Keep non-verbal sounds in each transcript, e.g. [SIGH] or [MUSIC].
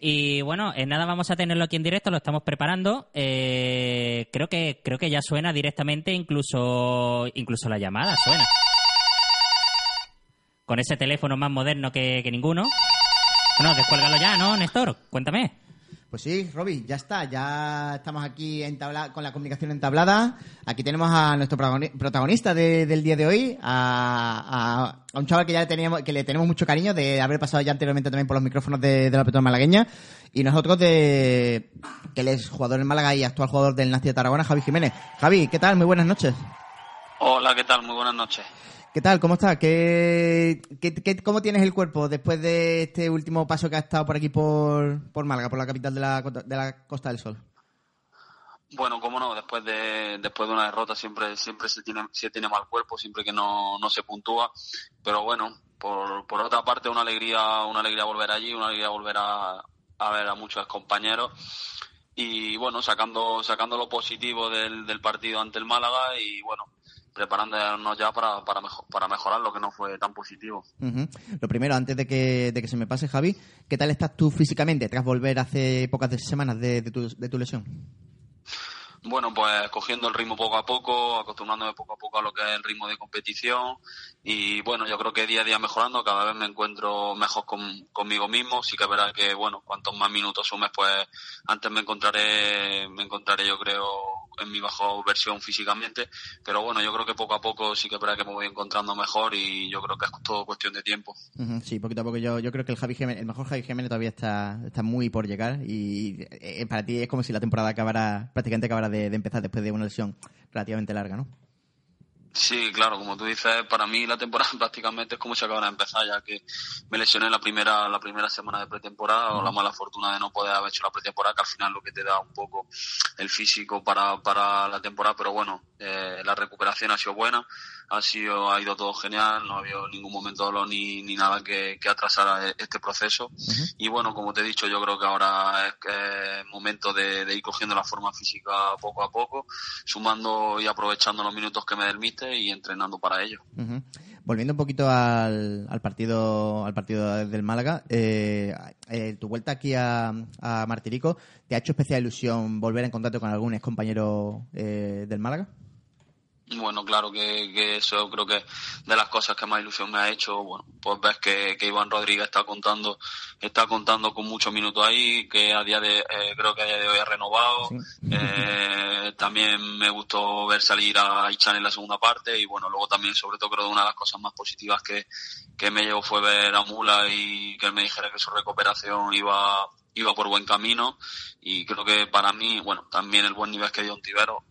Y bueno, en nada vamos a tenerlo aquí en directo, lo estamos preparando. Eh, creo que creo que ya suena directamente, incluso incluso la llamada suena. Con ese teléfono más moderno que, que ninguno. Bueno, descuélgalo ya, ¿no, Néstor? Cuéntame. Pues sí, Roby, ya está, ya estamos aquí con la comunicación entablada. Aquí tenemos a nuestro protagoni- protagonista de- del día de hoy, a, un chaval que ya le teníamos, que le tenemos mucho cariño de haber pasado ya anteriormente también por los micrófonos de, de la Petrópolis malagueña. Y nosotros de que él es jugador en Málaga y actual jugador del Nastia de Tarragona, Javi Jiménez. Javi, ¿qué tal? Muy buenas noches. Hola, ¿qué tal? Muy buenas noches. ¿Qué tal? ¿Cómo estás? ¿Qué, qué, cómo tienes el cuerpo después de este último paso que has estado por aquí por, por Málaga, por la capital de la, de la Costa del Sol? Bueno, cómo no, después de después de una derrota siempre siempre se tiene se tiene mal cuerpo, siempre que no, no se puntúa, pero bueno, por, por otra parte una alegría una alegría volver allí, una alegría volver a, a ver a muchos compañeros y bueno, sacando sacando lo positivo del, del partido ante el Málaga y bueno, preparándonos ya para para, mejo- para mejorar lo que no fue tan positivo. Lo primero, antes de que, de que se me pase, Javi, ¿qué tal estás tú físicamente tras volver hace pocas semanas de, de tu, de tu lesión? Bueno, pues cogiendo el ritmo poco a poco, acostumbrándome poco a poco a lo que es el ritmo de competición y bueno, yo creo que día a día mejorando, cada vez me encuentro mejor con- conmigo mismo, sí que verdad que bueno, cuantos más minutos sumes, pues antes me encontraré, me encontraré yo creo en mi bajo versión físicamente, pero bueno, yo creo que poco a poco sí que es que me voy encontrando mejor y yo creo que es todo cuestión de tiempo. Sí, poquito a poco. Yo, yo creo que el Javi el mejor Javi Jiménez todavía está, está muy por llegar y eh, para ti es como si la temporada acabara, prácticamente acabara de, de empezar después de una lesión relativamente larga, ¿no? Sí, claro, como tú dices, para mí la temporada [LAUGHS] prácticamente es como si acabara de empezar, ya que me lesioné la primera, la primera semana de pretemporada, o la mala fortuna de no poder haber hecho la pretemporada, que al final lo que te da un poco el físico para, para la temporada, pero bueno, eh, la recuperación ha sido buena, ha sido, ha ido todo genial, no ha habido ningún momento de dolor ni, ni nada que, que atrasara este proceso. Y bueno, como te he dicho, yo creo que ahora es, que es momento de, de ir cogiendo la forma física poco a poco, sumando y aprovechando los minutos que me míster y entrenando para ello. Volviendo un poquito al, al partido al partido del Málaga, eh, eh, tu vuelta aquí a, a Martirico, ¿te ha hecho especial ilusión volver en contacto con algún ex compañero eh, del Málaga? Bueno, claro que, que eso creo que de las cosas que más ilusión me ha hecho, bueno, pues ves que, que Iván Rodríguez está contando, está contando con muchos minutos ahí, que a día de, eh, creo que a día de hoy ha renovado. Eh, también me gustó ver salir a Ichan en la segunda parte y bueno, luego también sobre todo creo que una de las cosas más positivas que, que me llevó fue ver a Mula y que él me dijera que su recuperación iba, iba por buen camino. Y creo que para mí, bueno, también el buen nivel que dio Ontivero,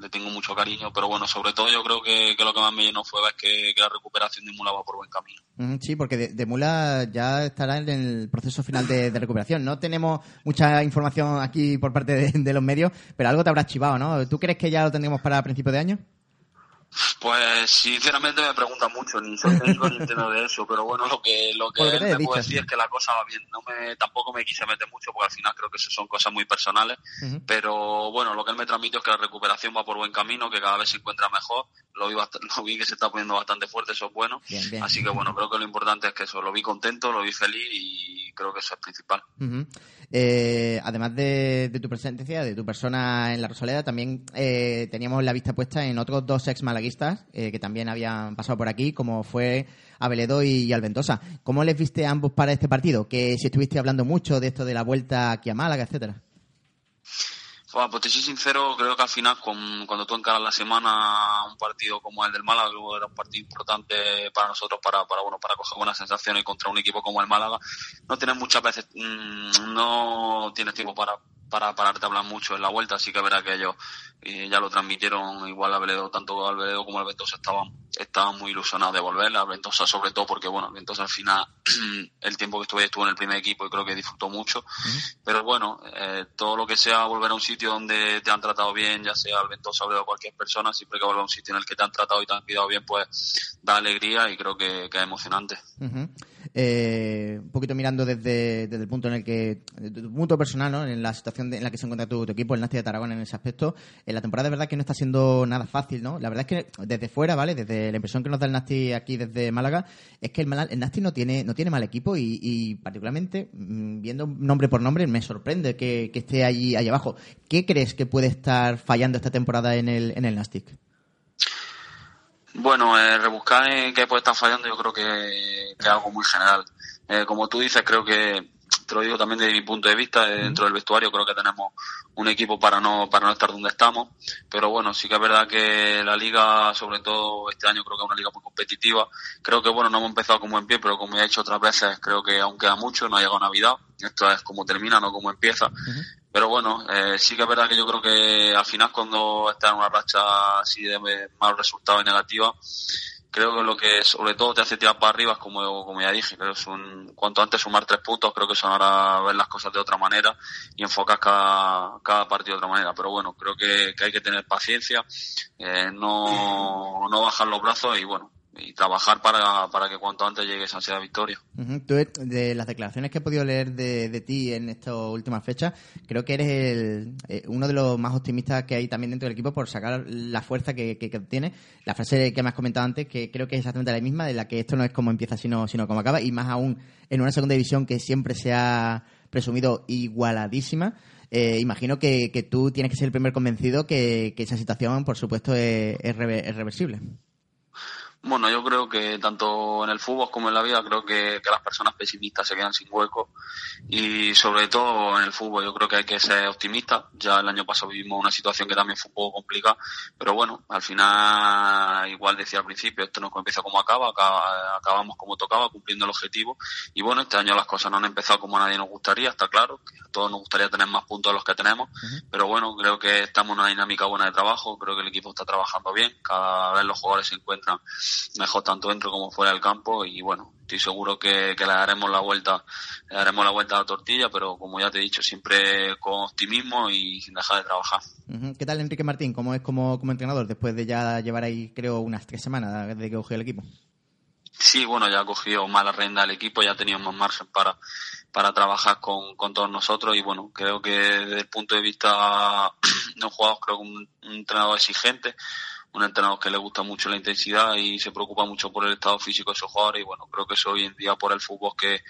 le tengo mucho cariño, pero bueno, sobre todo yo creo que, que lo que más me llenó fue que, la recuperación de Mula va por buen camino. Sí, porque de, de Mula ya estará en el proceso final de, recuperación. No tenemos mucha información aquí por parte de, los medios, pero algo te habrá chivado, ¿no? ¿Tú crees que ya lo tendremos para principios de año? Pues sinceramente me preguntan mucho, ni soy técnico ni entiendo de eso, pero bueno, lo que lo que, puedo decir es que la cosa va bien. No me, tampoco me quise meter mucho porque al final creo que eso son cosas muy personales, pero bueno, lo que él me transmitió es que la recuperación va por buen camino, que cada vez se encuentra mejor. Lo vi, [LAUGHS] lo vi que se está poniendo bastante fuerte, eso es bueno. Bien, bien. Así que bueno, creo que lo importante es que eso, lo vi contento, lo vi feliz y creo que eso es principal. Eh, además de, de tu presencia, de tu persona en la Rosaleda, también eh, teníamos la vista puesta en otros dos ex malaguistas eh, que también habían pasado por aquí, como fue Abeledo y Alventosa. ¿Cómo les viste a ambos para este partido? Que si estuviste hablando mucho de esto de la vuelta aquí a Málaga, etcétera. Pues te soy sincero, creo que al final con- cuando tú encaras la semana un partido como el del Málaga, que era un partido importante para nosotros para, para bueno para coger buenas sensaciones contra un equipo como el Málaga, no tienes muchas veces, mm, no tienes tiempo para para pararte a hablar mucho en la vuelta, así que verá que ellos eh, ya lo transmitieron igual a Veledo, tanto al Veledo como al Ventosa estaban, estaban muy ilusionados de volver, a Ventosa sobre todo porque bueno, Ventosa al final [CLEARS THROAT] el tiempo que estuve estuvo en el primer equipo y creo que disfrutó mucho, pero bueno, eh, todo lo que sea volver a un sitio donde te han tratado bien, ya sea al Ventosa o a cualquier persona, siempre que vuelva a un sitio en el que te han tratado y te han cuidado bien, pues da alegría y creo que, que es emocionante. Eh, un poquito mirando desde, desde, el punto en el que, desde tu punto personal, ¿no? en la situación en la que se encuentra tu, equipo, el Nasty de Tarragona en ese aspecto, en la temporada de verdad que no está siendo nada fácil, ¿no? La verdad es que desde fuera, ¿vale? Desde la impresión que nos da el Nasty aquí desde Málaga, es que el, el Nasty no tiene, no tiene mal equipo y, particularmente, mm, viendo nombre por nombre, me sorprende que, esté allí, allí abajo. ¿Qué crees que puede estar fallando esta temporada en el, en el Nastic? Bueno, eh, rebuscar en qué puede estar fallando yo creo que, es algo muy general. Eh, como tú dices, creo que, te lo digo también desde mi punto de vista, eh, dentro del vestuario creo que tenemos un equipo para no, para no estar donde estamos, pero bueno, sí que es verdad que la liga, sobre todo este año, creo que es una liga muy competitiva. Creo que bueno, no hemos empezado como en pie, pero como ya he dicho otras veces, creo que aún queda mucho, no ha llegado Navidad. Esto es como termina, no como empieza. Pero bueno, eh, sí que es verdad que yo creo que al final cuando está en una racha así de malos resultados y negativa, creo que lo que sobre todo te hace tirar para arriba es como, como ya dije, creo que son, cuanto antes sumar tres puntos, creo que son ahora ver las cosas de otra manera y enfocar cada, cada partido de otra manera. Pero bueno, creo que, que hay que tener paciencia, eh, no, no bajar los brazos y bueno, y trabajar para, para que cuanto antes llegue esa ansiedad victoria. Tú, de las declaraciones que he podido leer de, de ti en estas últimas fechas, creo que eres el, eh, uno de los más optimistas que hay también dentro del equipo por sacar la fuerza que, que, tiene. La frase que me has comentado antes, que creo que es exactamente la misma, de la que esto no es como empieza, sino, sino como acaba, y más aún en una segunda división que siempre se ha presumido igualadísima. Eh, imagino que, que, tú tienes que ser el primer convencido que, que esa situación, por supuesto, es, es reversible. Bueno, yo creo que tanto en el fútbol como en la vida creo que, las personas pesimistas se quedan sin hueco. Y sobre todo en el fútbol yo creo que hay que ser optimista. Ya el año pasado vivimos una situación que también fue un poco complicada, pero bueno, al final igual decía al principio, esto no empieza como acaba, acabamos como tocaba, cumpliendo el objetivo. Y bueno, este año las cosas no han empezado como a nadie nos gustaría, está claro, que a todos nos gustaría tener más puntos de los que tenemos, pero bueno, creo que estamos en una dinámica buena de trabajo, creo que el equipo está trabajando bien, cada vez los jugadores se encuentran mejor tanto dentro como fuera del campo y bueno, estoy seguro que, le daremos la vuelta, le daremos la vuelta a la tortilla, pero como ya te he dicho, siempre con optimismo y sin dejar de trabajar. ¿Qué tal Enrique Martín? ¿Cómo es como, como entrenador después de ya llevar ahí creo unas tres semanas desde que cogió el equipo? Sí, bueno, ya ha cogido más la renda del equipo, ya ha tenido más margen para, para trabajar con, con todos nosotros y bueno, creo que desde el punto de vista [CLEARS THROAT] de un jugador, creo que un entrenador exigente, un entrenador que le gusta mucho la intensidad y se preocupa mucho por el estado físico de esos jugadores y bueno, creo que eso hoy en día por el fútbol que,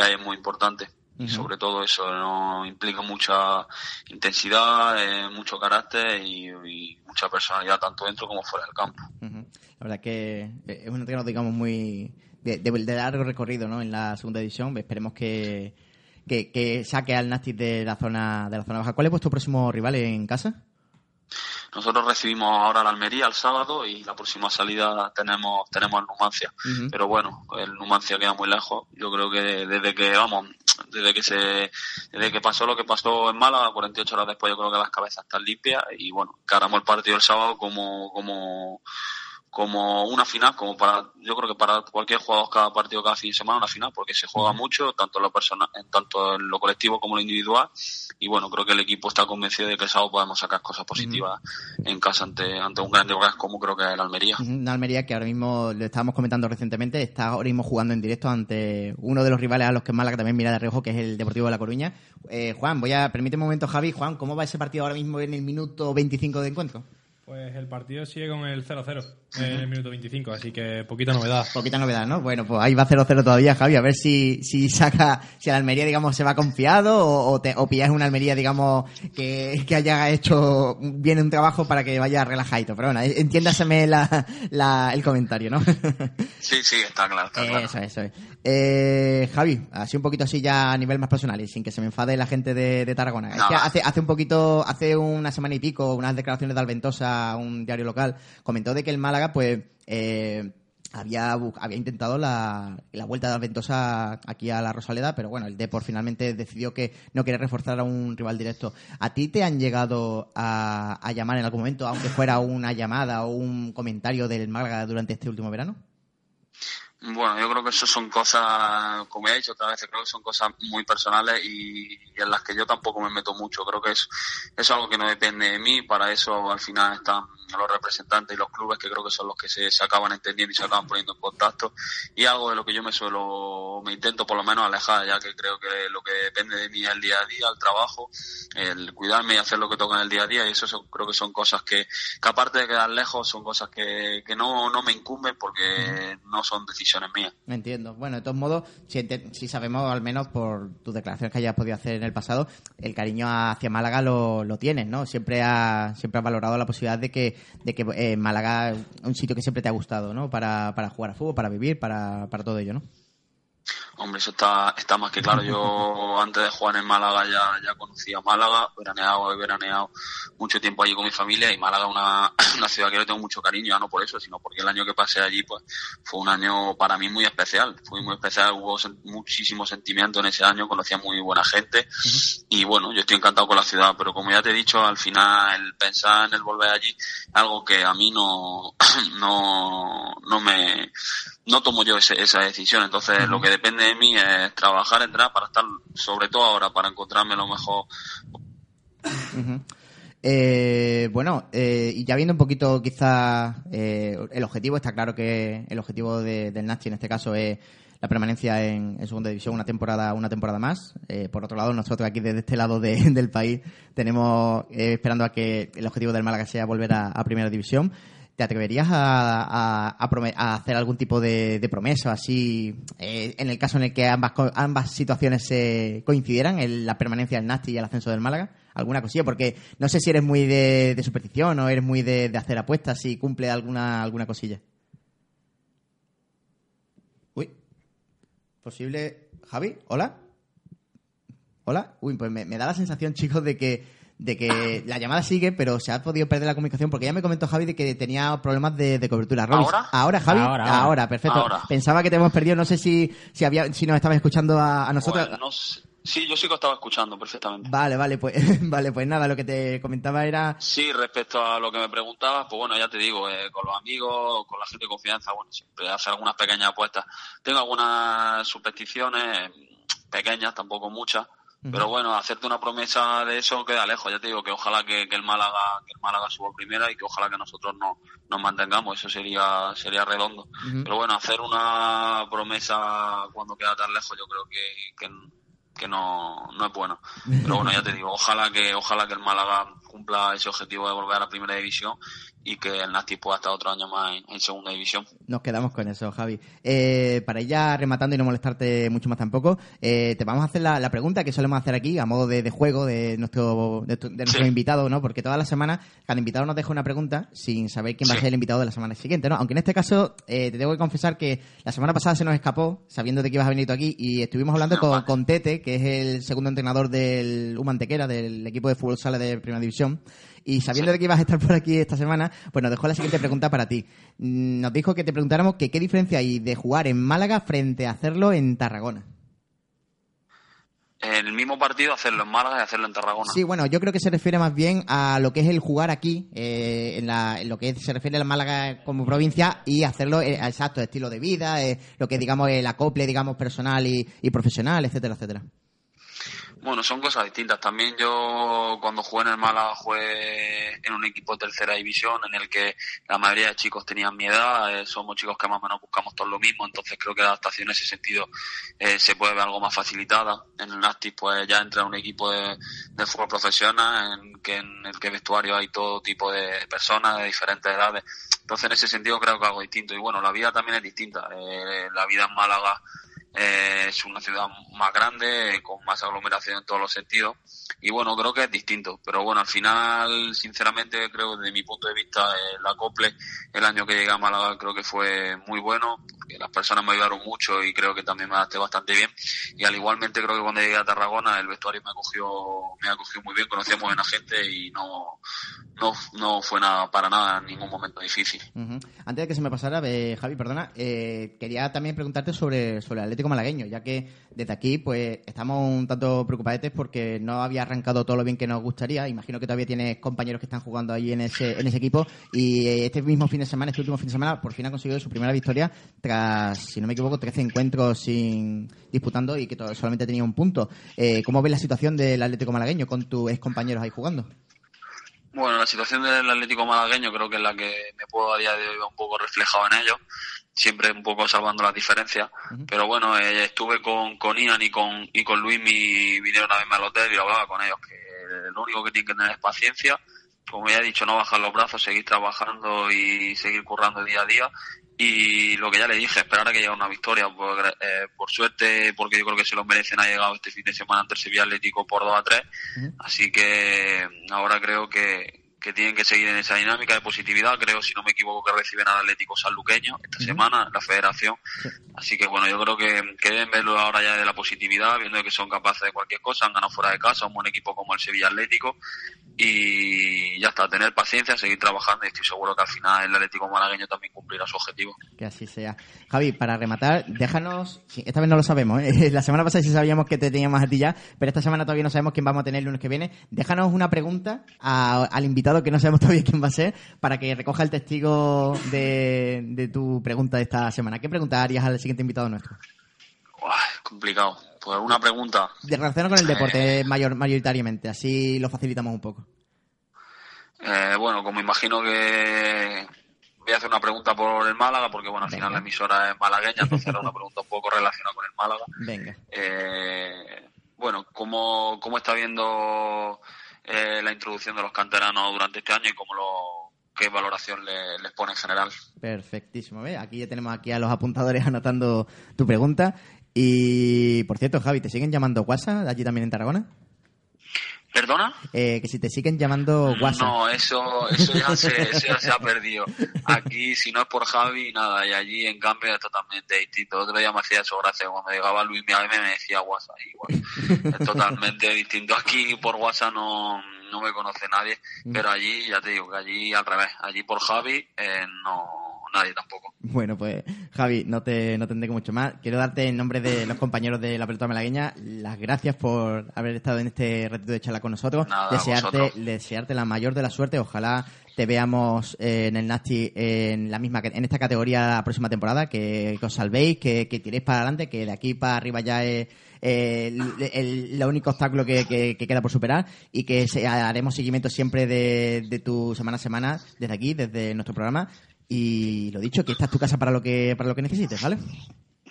hay es muy importante. Y sobre todo eso no implica mucha intensidad, eh, mucho carácter y, mucha personalidad tanto dentro como fuera del campo. La verdad que eh, es un entrenador, digamos, muy de, largo recorrido ¿no? en la segunda división. Esperemos que, que, saque al Nastic de la zona de la zona baja. ¿Cuál es vuestro próximo rival en casa? Nosotros recibimos ahora la Almería el sábado y la próxima salida tenemos tenemos el Numancia. Pero bueno, el Numancia queda muy lejos. Yo creo que desde que, vamos, desde que se desde que pasó lo que pasó en Málaga, 48 horas después yo creo que las cabezas están limpias y bueno, caramos el partido el sábado como como como una final, como para, yo creo que para cualquier jugador cada partido cada fin de semana una final, porque se juega mucho, tanto en lo personal, tanto en lo colectivo como en lo individual, y bueno, creo que el equipo está convencido de que el sábado podemos sacar cosas positivas en casa ante, ante un grande lugar como creo que es el Almería. Una Almería que ahora mismo, lo estábamos comentando recientemente, está ahora mismo jugando en directo ante uno de los rivales a los que Málaga también mira de reojo, que es el Deportivo de La Coruña. Eh, Juan, voy a, permíteme un momento Javi, Juan, ¿cómo va ese partido ahora mismo en el minuto 25 de encuentro? Pues el partido sigue con el 0-0 en el minuto 25, así que poquita novedad. Poquita novedad, ¿no? Bueno, pues ahí va 0-0 todavía, Javi, a ver si, si saca, si la Almería, digamos, se va confiado o, o, te, o pillas una Almería, digamos, que, que haya hecho bien un trabajo para que vaya relajadito. Pero bueno, entiéndaseme la, la, el comentario, ¿no? [LAUGHS] sí, sí, está claro, está claro. Eso, eso es. Eh, Javi, así un poquito así ya a nivel más personal y sin que se me enfade la gente de, de Tarragona. Es que hace, hace un poquito, hace una semana y pico, unas declaraciones de Alventosa un diario local, comentó de que el Málaga, pues, eh, había, había intentado la, la, vuelta de Alventosa aquí a la Rosaleda, pero bueno, el Depor finalmente decidió que no quiere reforzar a un rival directo. ¿A ti te han llegado a, a llamar en algún momento, aunque fuera una llamada o un comentario del Málaga durante este último verano? Bueno, yo creo que eso son cosas, como he dicho otra vez, creo que son cosas muy personales y y en las que yo tampoco me meto mucho. Creo que es, es algo que no depende de mí, para eso al final están los representantes y los clubes que creo que son los que se, se acaban entendiendo y se acaban poniendo en contacto y algo de lo que yo me suelo, me intento por lo menos alejar, ya que creo que lo que depende de mí es el día a día, el trabajo, el cuidarme y hacer lo que toca en el día a día y eso creo que son cosas que, que aparte de quedar lejos son cosas que, que no, no me incumben porque no son decisiones mías. Me entiendo. Bueno, de todos modos, si, si sabemos al menos por tus declaraciones que hayas podido hacer en el pasado, el cariño hacia Málaga lo, lo tienes, ¿no? Siempre ha siempre has valorado la posibilidad de que, de que eh, Málaga es un sitio que siempre te ha gustado, ¿no? Para, para jugar a fútbol, para vivir, para, para todo ello, ¿no? Hombre, eso está, está más que claro. Yo [LAUGHS] antes de jugar en Málaga ya, ya conocía Málaga, veraneado, he veraneado mucho tiempo allí con mi familia y Málaga es una, [CLEARS THROAT] una ciudad que le tengo mucho cariño, ya no por eso, sino porque el año que pasé allí pues fue un año para mí muy especial. Fue muy especial, hubo muchísimo sentimiento en ese año, conocía muy buena gente y bueno, yo estoy encantado con la ciudad, pero como ya te he dicho, al final el pensar en el volver allí, algo que a mí no, [CLEARS THROAT] no, no me, no tomo yo esa decisión. Entonces, lo que depende de mí es trabajar, entrar para estar, sobre todo ahora, para encontrarme lo mejor. Eh, bueno, eh, y ya viendo un poquito quizás eh, el objetivo, está claro que el objetivo del Nasty en este caso es la permanencia en, segunda división una temporada una temporada más. por otro lado, nosotros aquí desde este lado del país tenemos esperando a que el objetivo del Málaga sea volver a primera división. ¿Te atreverías a, hacer algún tipo de, promesa así eh, en el caso en el que ambas, situaciones se coincidieran, la permanencia del Nasti y el ascenso del Málaga? ¿Alguna cosilla? Porque no sé si eres muy de, superstición o eres muy de, hacer apuestas, si cumple alguna, alguna cosilla. Uy. ¿Posible? ¿Javi? ¿Hola? ¿Hola? Uy, pues me da la sensación, chicos, de que de que la llamada sigue, pero se ha podido perder la comunicación porque ya me comentó Javi de que tenía problemas de, cobertura. ¿Ahora? ¿Ahora, Javi? Ahora, perfecto. Pensaba que te hemos perdido, no sé si, si, había, si nos estabas escuchando a, nosotros. Sí, yo sí que estaba escuchando perfectamente. Vale, vale, pues, [LAUGHS] vale, pues nada, lo que te comentaba era... Sí, respecto a lo que me preguntabas, pues bueno, ya te digo, eh, con los amigos, con la gente de confianza, bueno, siempre hacer algunas pequeñas apuestas. Tengo algunas supersticiones pequeñas, tampoco muchas, pero bueno, hacerte una promesa de eso queda lejos. Ya te digo que ojalá que, el Málaga que el Málaga suba primera y que ojalá que nosotros no, nos mantengamos. Eso sería sería redondo. Pero bueno, hacer una promesa cuando queda tan lejos yo creo que, que, no, no es bueno. Pero bueno, ya te digo, ojalá que ojalá que el Málaga cumpla ese objetivo de volver a la primera división y que el Nasti pueda estar otro año más en, segunda división. Nos quedamos con eso, Javi. Eh, para ir ya rematando y no molestarte mucho más tampoco, eh, te vamos a hacer la, pregunta que solemos hacer aquí a modo de, juego de nuestro, de, nuestro invitado, ¿no? Porque toda la semana cada invitado nos deja una pregunta sin saber quién va a ser el invitado de la semana siguiente, ¿no? Aunque en este caso eh, te tengo que confesar que la semana pasada se nos escapó, sabiendo de que ibas a venir tú aquí, y estuvimos hablando con, con, Tete, que es el segundo entrenador del Humantequera, del equipo de fútbol sala de Primera División. Y sabiendo de que ibas a estar por aquí esta semana, pues nos dejó la siguiente pregunta para ti. Mm, nos dijo que te preguntáramos que qué diferencia hay de jugar en Málaga frente a hacerlo en Tarragona. El mismo partido hacerlo en Málaga y hacerlo en Tarragona. Sí, bueno, yo creo que se refiere más bien a lo que es el jugar aquí, eh, en, lo que se refiere a Málaga como provincia y hacerlo eh, exacto, estilo de vida, eh, lo que digamos el acople, digamos, personal y, y profesional, etcétera, etcétera. Bueno, son cosas distintas. También yo cuando jugué en el Málaga jugué en un equipo de tercera división en el que la mayoría de chicos tenían mi edad, eh, somos chicos que más o menos buscamos todo lo mismo, entonces creo que la adaptación en ese sentido eh, se puede ver algo más facilitada. En el Nastic pues ya entra un equipo de, fútbol profesional en, que, en el que vestuario hay todo tipo de personas de diferentes edades. Entonces en ese sentido creo que algo distinto. Y bueno, la vida también es distinta. Eh, la vida en Málaga eh, es una ciudad más grande, con más aglomeración en todos los sentidos. Y bueno, creo que es distinto. Pero bueno, al final, sinceramente, creo desde mi punto de vista, el acople, el año que llegué a Málaga, creo que fue muy bueno, porque las personas me ayudaron mucho y creo que también me adapté bastante bien. Y al igualmente, creo que cuando llegué a Tarragona, el vestuario me acogió, me acogió muy bien, conocía muy buena gente y no, no, no fue nada, para nada, en ningún momento difícil. Antes de que se me pasara, eh, Javi, perdona, eh, quería también preguntarte sobre, sobre el Malagueño, ya que desde aquí pues estamos un tanto preocupados porque no había arrancado todo lo bien que nos gustaría. Imagino que todavía tienes compañeros que están jugando ahí en ese, en ese equipo y este mismo fin de semana, este último fin de semana, por fin ha conseguido su primera victoria tras, si no me equivoco, 13 encuentros sin disputando y que solamente tenía un punto. Eh, ¿Cómo ves la situación del Atlético Malagueño con tus ex compañeros ahí jugando? Bueno, la situación del Atlético Malagueño creo que es la que me puedo a día de hoy un poco reflejado en ello, siempre un poco salvando las diferencias, pero bueno, eh, estuve con, con Ian y con, y con Luis, mi, vinieron a verme al hotel y hablaba con ellos, que lo único que tienen que tener es paciencia, como ya he dicho, no bajar los brazos, seguir trabajando y seguir currando día a día. Y lo que ya le dije, esperar a que llegue una victoria. Por, eh, por, suerte, porque yo creo que se lo merecen, ha llegado este fin de semana ante el Sevilla Atlético por 2 a 3. Así que ahora creo que, que tienen que seguir en esa dinámica de positividad. Creo, si no me equivoco, que reciben al Atlético Sanluqueño esta semana, la federación. Así que bueno, yo creo que, que, deben verlo ahora ya de la positividad, viendo que son capaces de cualquier cosa, han ganado fuera de casa, un buen equipo como el Sevilla Atlético. Y ya está, tener paciencia, seguir trabajando y estoy seguro que al final el Atlético Malagueño también cumplirá su objetivo. Que así sea. Javi, para rematar, déjanos, esta vez no lo sabemos, ¿eh? [LAUGHS] la semana pasada sí sabíamos que te teníamos a ti ya, pero esta semana todavía no sabemos quién vamos a tener el lunes que viene. Déjanos una pregunta al invitado que no sabemos [LAUGHS] todavía quién va a ser, para que recoja el testigo de, tu pregunta de esta semana. ¿Qué pregunta harías al siguiente invitado nuestro? complicado. Pues una pregunta. De relación con el deporte eh. mayor, mayoritariamente, así lo facilitamos un poco. Eh, bueno, como imagino que voy a hacer una pregunta por el Málaga, porque bueno, al final la emisora es malagueña, entonces era una pregunta un poco relacionada con el Málaga. Venga. Eh, bueno, ¿cómo, ¿cómo está viendo eh, la introducción de los canteranos durante este año y cómo lo, qué valoración les pone en general. Perfectísimo. Aquí ya tenemos aquí a los apuntadores anotando tu pregunta. Y por cierto, Javi, ¿te siguen llamando WhatsApp allí también en Tarragona? ¿Perdona? Eh, que si te siguen llamando WhatsApp. No, eso, eso, ya se, eso ya se ha perdido. Aquí, si no es por Javi, nada. Y allí, en cambio, es totalmente distinto. Otro día me hacía eso gracia. Cuando llegaba Luis mi me decía WhatsApp. Igual. Es totalmente distinto. Aquí por WhatsApp no, no me conoce nadie. Mm. Pero allí, ya te digo, que allí al revés. Allí por Javi, eh, no nadie tampoco. Bueno, pues Javi, no te, no tendré mucho más. Quiero darte en nombre de los compañeros de la pelota malagueña las gracias por haber estado en este ratito de charla con nosotros. desearte, desearte la mayor de la suerte. Ojalá te veamos en el Nasty en la misma en esta categoría la próxima temporada, que, os salvéis, que, que, tiréis para adelante, que de aquí para arriba ya es el, único obstáculo que, queda por superar y que haremos seguimiento siempre de, de tu semana a semana desde aquí, desde nuestro programa y lo dicho, que esta es tu casa para lo que, para lo que necesites, ¿vale?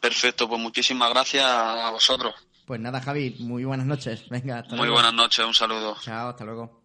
Perfecto, pues muchísimas gracias a vosotros. Pues nada, Javi, muy buenas noches. Venga, hasta Muy buenas noches, un saludo. Chao, hasta luego.